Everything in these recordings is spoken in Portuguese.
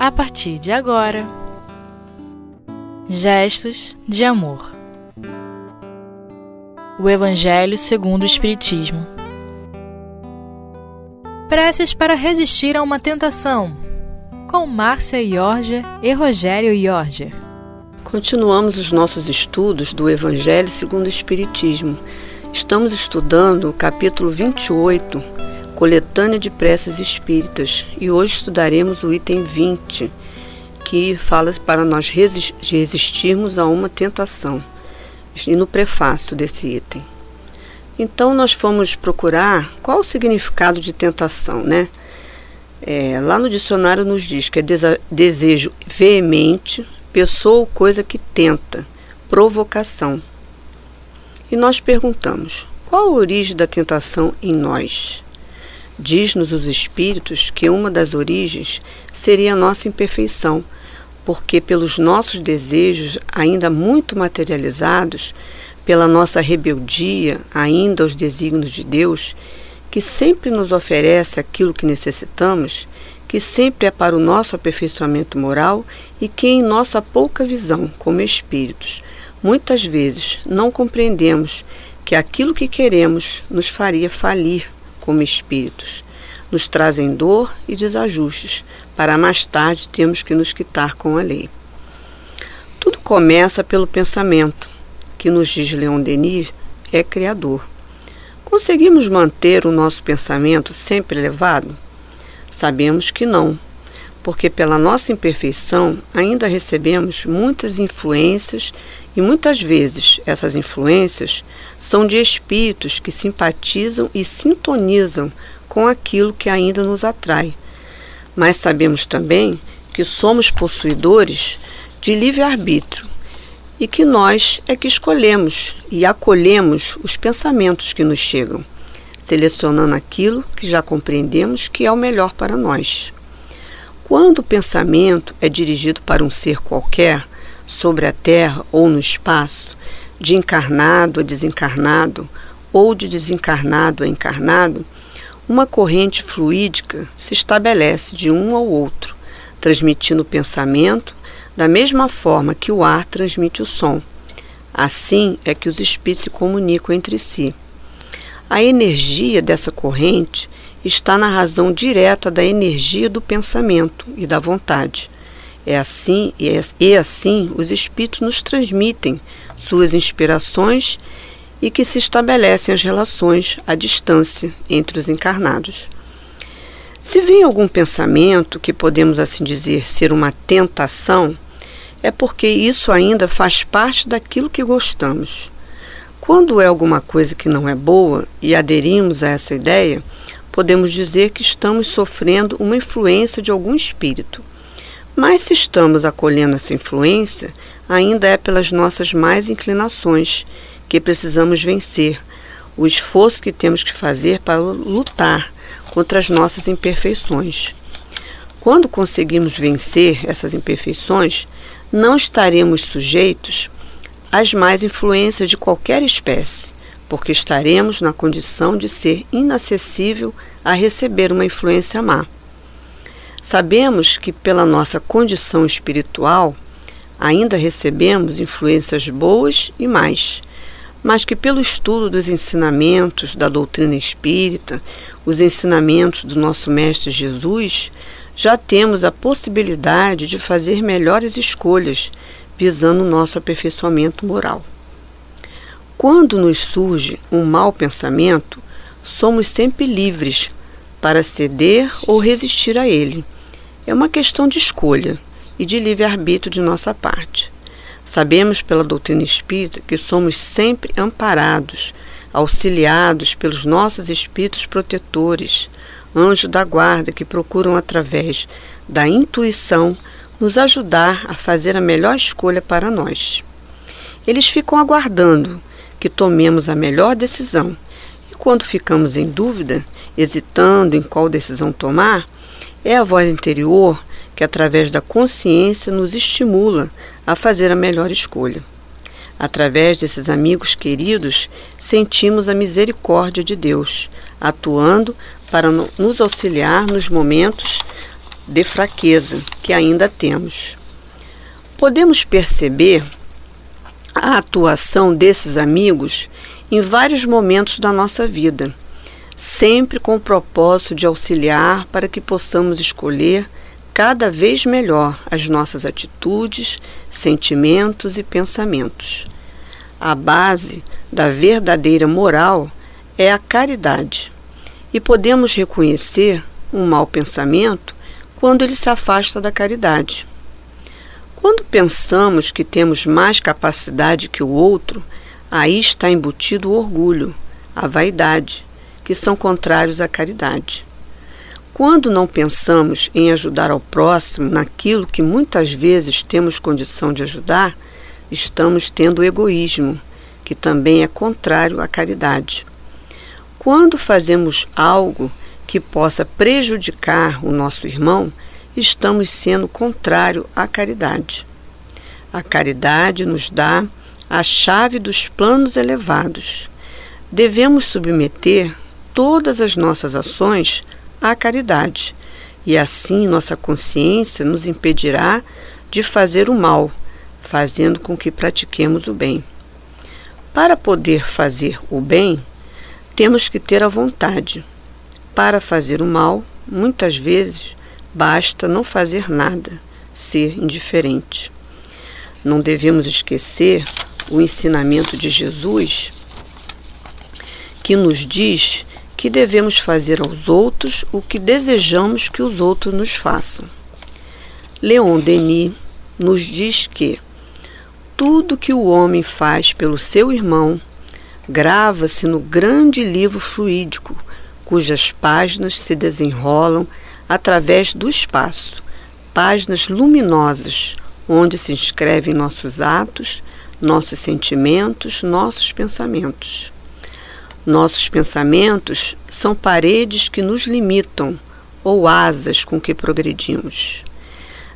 a partir de agora. Gestos de amor. O Evangelho segundo o Espiritismo. Preces para resistir a uma tentação. Com Márcia Jorge e Rogério Jorge. Continuamos os nossos estudos do Evangelho segundo o Espiritismo. Estamos estudando o capítulo 28 coletânea de preces espíritas, e hoje estudaremos o item 20, que fala para nós resistirmos a uma tentação, e no prefácio desse item. Então, nós fomos procurar qual o significado de tentação, né? É, lá no dicionário nos diz que é desejo veemente, pessoa ou coisa que tenta, provocação. E nós perguntamos: qual a origem da tentação em nós? Diz-nos os Espíritos que uma das origens seria a nossa imperfeição, porque pelos nossos desejos ainda muito materializados, pela nossa rebeldia ainda aos desígnios de Deus, que sempre nos oferece aquilo que necessitamos, que sempre é para o nosso aperfeiçoamento moral e que, em nossa pouca visão como espíritos, muitas vezes não compreendemos que aquilo que queremos nos faria falir como espíritos, nos trazem dor e desajustes, para mais tarde termos que nos quitar com a lei. Tudo começa pelo pensamento, que nos diz Leon Denis, é criador. Conseguimos manter o nosso pensamento sempre elevado? Sabemos que não, porque pela nossa imperfeição ainda recebemos muitas influências e muitas vezes essas influências são de espíritos que simpatizam e sintonizam com aquilo que ainda nos atrai. Mas sabemos também que somos possuidores de livre-arbítrio e que nós é que escolhemos e acolhemos os pensamentos que nos chegam, selecionando aquilo que já compreendemos que é o melhor para nós. Quando o pensamento é dirigido para um ser qualquer, sobre a Terra ou no espaço, de encarnado a desencarnado ou de desencarnado a encarnado, uma corrente fluídica se estabelece de um ao outro, transmitindo o pensamento da mesma forma que o ar transmite o som. Assim é que os espíritos se comunicam entre si. A energia dessa corrente está na razão direta da energia do pensamento e da vontade. É assim e, é, e assim os espíritos nos transmitem suas inspirações e que se estabelecem as relações à distância entre os encarnados. Se vem algum pensamento que podemos assim dizer ser uma tentação, é porque isso ainda faz parte daquilo que gostamos. Quando é alguma coisa que não é boa e aderimos a essa ideia, podemos dizer que estamos sofrendo uma influência de algum espírito. Mas se estamos acolhendo essa influência, ainda é pelas nossas mais inclinações que precisamos vencer, o esforço que temos que fazer para lutar contra as nossas imperfeições. Quando conseguimos vencer essas imperfeições, não estaremos sujeitos às mais influências de qualquer espécie, porque estaremos na condição de ser inacessível a receber uma influência má. Sabemos que, pela nossa condição espiritual, ainda recebemos influências boas e mais, mas que, pelo estudo dos ensinamentos da doutrina espírita, os ensinamentos do nosso Mestre Jesus, já temos a possibilidade de fazer melhores escolhas visando o nosso aperfeiçoamento moral. Quando nos surge um mau pensamento, somos sempre livres para ceder ou resistir a ele. É uma questão de escolha e de livre-arbítrio de nossa parte. Sabemos pela doutrina espírita que somos sempre amparados, auxiliados pelos nossos espíritos protetores, anjos da guarda que procuram, através da intuição, nos ajudar a fazer a melhor escolha para nós. Eles ficam aguardando que tomemos a melhor decisão e, quando ficamos em dúvida, hesitando em qual decisão tomar, é a voz interior que, através da consciência, nos estimula a fazer a melhor escolha. Através desses amigos queridos, sentimos a misericórdia de Deus, atuando para nos auxiliar nos momentos de fraqueza que ainda temos. Podemos perceber a atuação desses amigos em vários momentos da nossa vida, sempre com o propósito de auxiliar para que possamos escolher cada vez melhor as nossas atitudes, sentimentos e pensamentos. A base da verdadeira moral é a caridade, e podemos reconhecer um mau pensamento quando ele se afasta da caridade. Quando pensamos que temos mais capacidade que o outro, aí está embutido o orgulho, a vaidade, que são contrários à caridade. Quando não pensamos em ajudar ao próximo naquilo que muitas vezes temos condição de ajudar, estamos tendo egoísmo, que também é contrário à caridade. Quando fazemos algo que possa prejudicar o nosso irmão, estamos sendo contrário à caridade. A caridade nos dá a chave dos planos elevados. Devemos submeter todas as nossas ações à caridade, e assim nossa consciência nos impedirá de fazer o mal, fazendo com que pratiquemos o bem. Para poder fazer o bem, temos que ter a vontade. Para fazer o mal, muitas vezes Basta não fazer nada, ser indiferente. Não devemos esquecer o ensinamento de Jesus, que nos diz que devemos fazer aos outros o que desejamos que os outros nos façam. Leon Denis nos diz que tudo que o homem faz pelo seu irmão grava-se no grande livro fluídico, cujas páginas se desenrolam através do espaço, páginas luminosas onde se inscrevem nossos atos, nossos sentimentos, nossos pensamentos. Nossos pensamentos são paredes que nos limitam ou asas com que progredimos.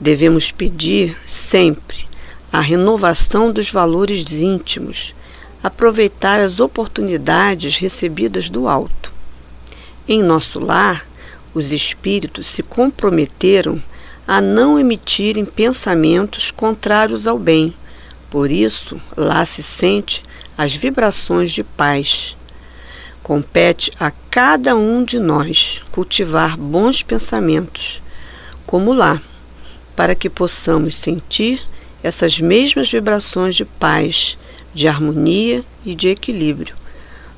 Devemos pedir sempre a renovação dos valores íntimos, aproveitar as oportunidades recebidas do alto. Em nosso lar, os espíritos se comprometeram a não emitirem pensamentos contrários ao bem. Por isso, lá se sente as vibrações de paz. Compete a cada um de nós cultivar bons pensamentos, como lá, para que possamos sentir essas mesmas vibrações de paz, de harmonia e de equilíbrio.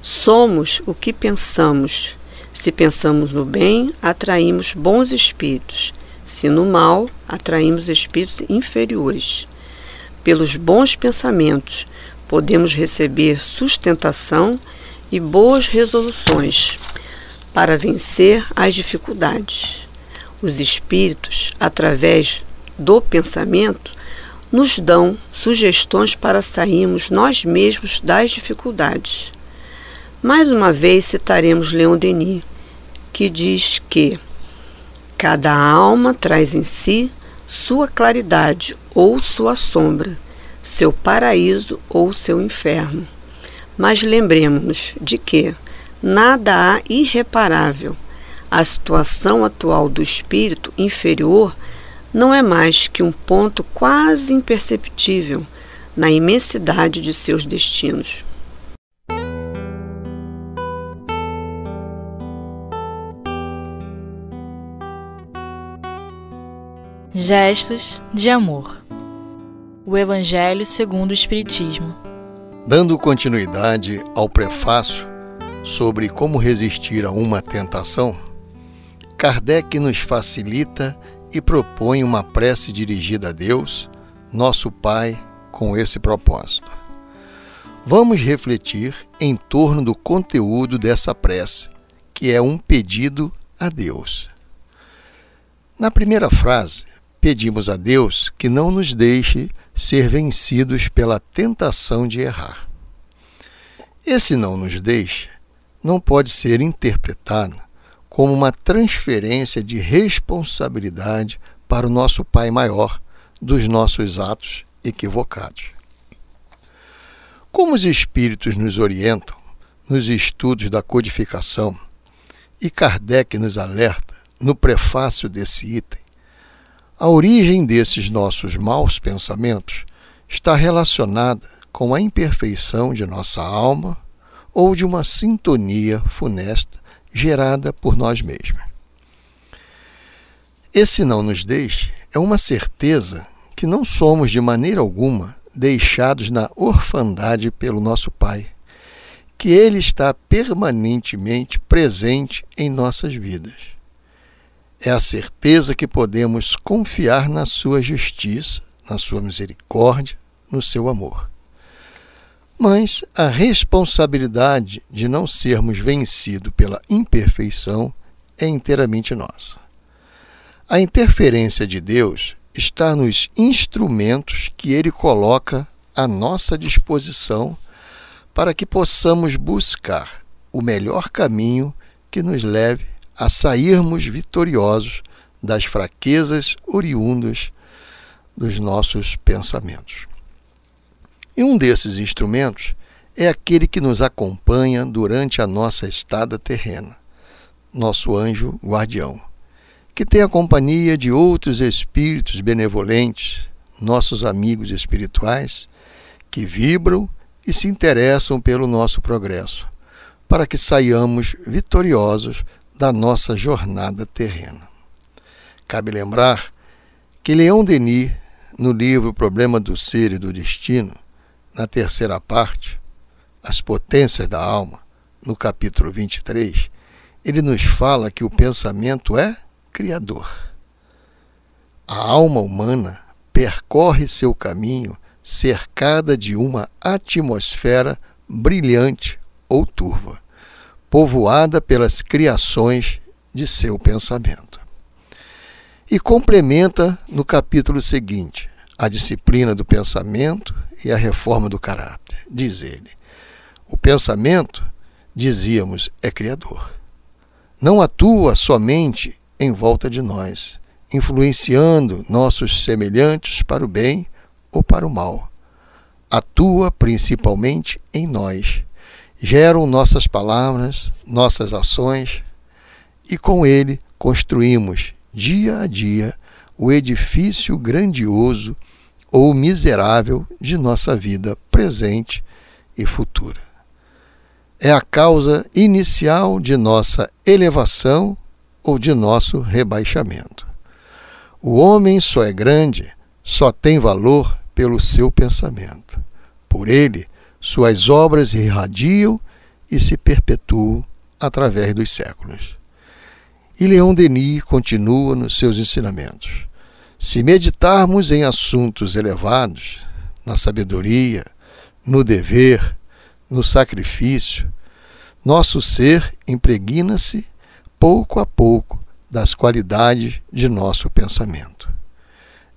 Somos o que pensamos se pensamos no bem, atraímos bons espíritos. Se no mal, atraímos espíritos inferiores. Pelos bons pensamentos, podemos receber sustentação e boas resoluções para vencer as dificuldades. Os espíritos, através do pensamento, nos dão sugestões para sairmos nós mesmos das dificuldades. Mais uma vez citaremos Leon Denis, que diz que cada alma traz em si sua claridade ou sua sombra, seu paraíso ou seu inferno. Mas lembremos-nos de que nada há irreparável. A situação atual do espírito inferior não é mais que um ponto quase imperceptível na imensidade de seus destinos. Gestos de amor. O Evangelho segundo o Espiritismo. Dando continuidade ao prefácio sobre como resistir a uma tentação, Kardec nos facilita e propõe uma prece dirigida a Deus, nosso Pai, com esse propósito. Vamos refletir em torno do conteúdo dessa prece, que é um pedido a Deus. Na primeira frase, pedimos a Deus que não nos deixe ser vencidos pela tentação de errar. Esse não nos deixe não pode ser interpretado como uma transferência de responsabilidade para o nosso Pai maior dos nossos atos equivocados. Como os Espíritos nos orientam nos estudos da codificação, e Kardec nos alerta no prefácio desse item, A origem desses nossos maus pensamentos está relacionada com a imperfeição de nossa alma ou de uma sintonia funesta gerada por nós mesmos. Esse não nos deixe é uma certeza que não somos de maneira alguma deixados na orfandade pelo nosso Pai, que Ele está permanentemente presente em nossas vidas. É a certeza que podemos confiar na Sua justiça, na Sua misericórdia, no seu amor. Mas a responsabilidade de não sermos vencidos pela imperfeição é inteiramente nossa. A interferência de Deus está nos instrumentos que Ele coloca à nossa disposição para que possamos buscar o melhor caminho que nos leve a sairmos vitoriosos das fraquezas oriundas dos nossos pensamentos. E um desses instrumentos é aquele que nos acompanha durante a nossa estada terrena, nosso anjo guardião que tem a companhia de outros espíritos benevolentes, nossos amigos espirituais, que vibram e se interessam pelo nosso progresso, para que saiamos vitoriosos da nossa jornada terrena. Cabe lembrar que Leão Denis, no livro Problema do Ser e do Destino, na terceira parte, As Potências da Alma, no capítulo 23, ele nos fala que o pensamento é Criador. A alma humana percorre seu caminho cercada de uma atmosfera brilhante ou turva, povoada pelas criações de seu pensamento. E complementa no capítulo seguinte a disciplina do pensamento e a reforma do caráter. Diz ele: o pensamento, dizíamos, é criador. Não atua somente em volta de nós, influenciando nossos semelhantes para o bem ou para o mal. Atua principalmente em nós. Geram nossas palavras, nossas ações e com ele construímos dia a dia o edifício grandioso ou miserável de nossa vida presente e futura. É a causa inicial de nossa elevação ou de nosso rebaixamento. O homem só é grande, só tem valor pelo seu pensamento. Por ele, suas obras irradiam e se perpetuam através dos séculos. E Leão Denis continua nos seus ensinamentos. Se meditarmos em assuntos elevados, na sabedoria, no dever, no sacrifício, nosso ser impregna-se pouco a pouco das qualidades de nosso pensamento.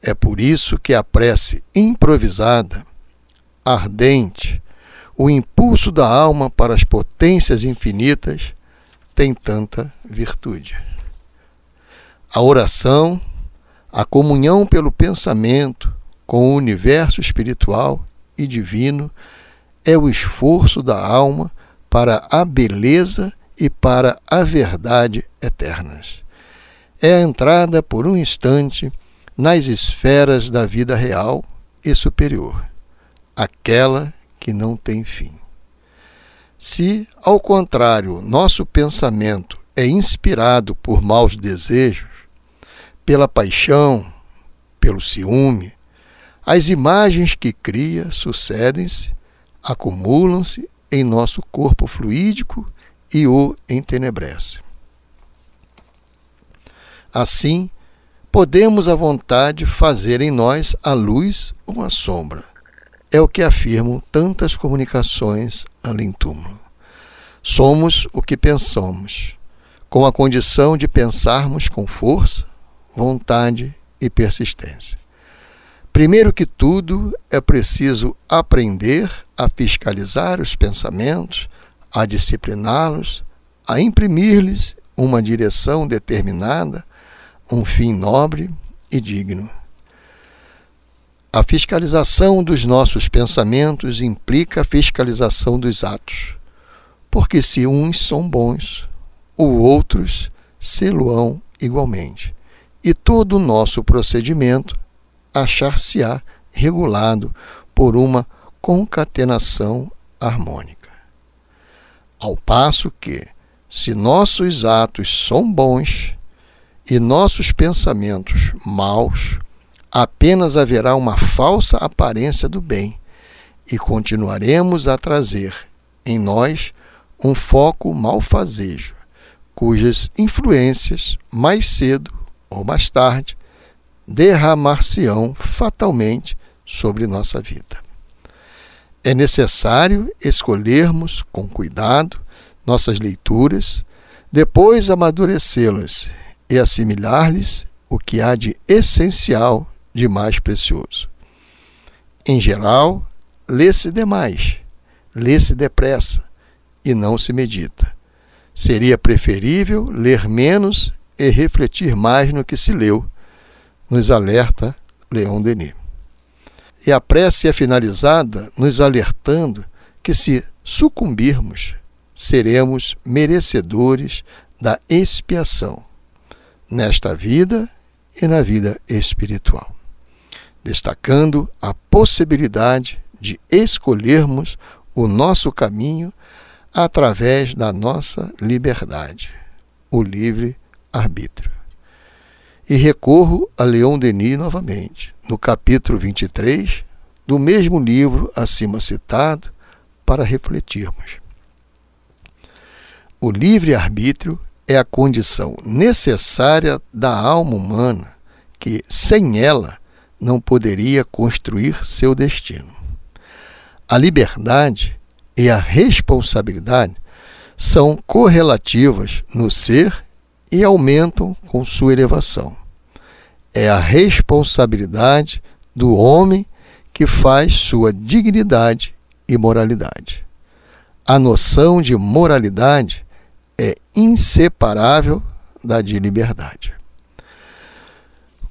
É por isso que a prece improvisada, ardente, o impulso da alma para as potências infinitas tem tanta virtude. A oração, a comunhão pelo pensamento com o universo espiritual e divino é o esforço da alma para a beleza e para a verdade eternas. É a entrada por um instante nas esferas da vida real e superior, aquela que não tem fim. Se, ao contrário, nosso pensamento é inspirado por maus desejos, pela paixão, pelo ciúme, as imagens que cria sucedem-se, acumulam-se em nosso corpo fluídico e o entenebrece. Assim, podemos à vontade fazer em nós a luz ou a sombra. É o que afirmam tantas comunicações além túmulo. Somos o que pensamos, com a condição de pensarmos com força, vontade e persistência. Primeiro que tudo, é preciso aprender a fiscalizar os pensamentos, a discipliná-los, a imprimir-lhes uma direção determinada, um fim nobre e digno. A fiscalização dos nossos pensamentos implica a fiscalização dos atos, porque se uns são bons, os outros se-lo-ão igualmente, e todo o nosso procedimento achar-se-á regulado por uma concatenação harmônica. Ao passo que, se nossos atos são bons e nossos pensamentos maus, apenas haverá uma falsa aparência do bem e continuaremos a trazer em nós um foco malfazejo, cujas influências, mais cedo ou mais tarde, derramar-se-ão fatalmente sobre nossa vida. É necessário escolhermos com cuidado nossas leituras, depois amadurecê-las e assimilar-lhes o que há de essencial, de mais precioso. Em geral, lê-se demais, lê-se depressa e não se medita. Seria preferível ler menos e refletir mais no que se leu, nos alerta Leon Denis. E a prece é finalizada nos alertando que se sucumbirmos, seremos merecedores da expiação, nesta vida e na vida espiritual, destacando a possibilidade de escolhermos o nosso caminho através da nossa liberdade, o livre arbítrio. E recorro a Leon Denis novamente, no capítulo 23 do mesmo livro acima citado, para refletirmos. O livre-arbítrio é a condição necessária da alma humana, que, sem ela, não poderia construir seu destino. A liberdade e a responsabilidade são correlativas no ser e aumentam com sua elevação. É a responsabilidade do homem que faz sua dignidade e moralidade. A noção de moralidade é inseparável da de liberdade.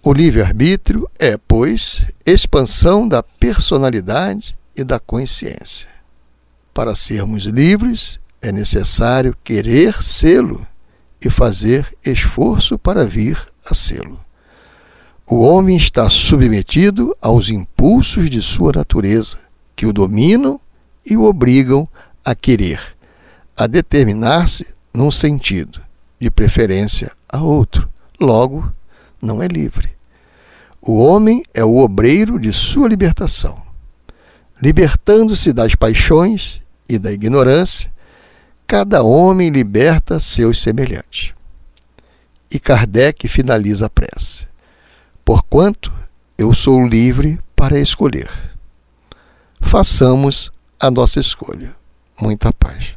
O livre-arbítrio é, pois, expansão da personalidade e da consciência. Para sermos livres, é necessário querer sê-lo e fazer esforço para vir a sê-lo. O homem está submetido aos impulsos de sua natureza, que o dominam e o obrigam a querer, a determinar-se num sentido, de preferência a outro. Logo, não é livre. O homem é o obreiro de sua libertação. Libertando-se das paixões e da ignorância, cada homem liberta seus semelhantes. E Kardec finaliza a prece: Porquanto eu sou livre para escolher. Façamos a nossa escolha. Muita paz.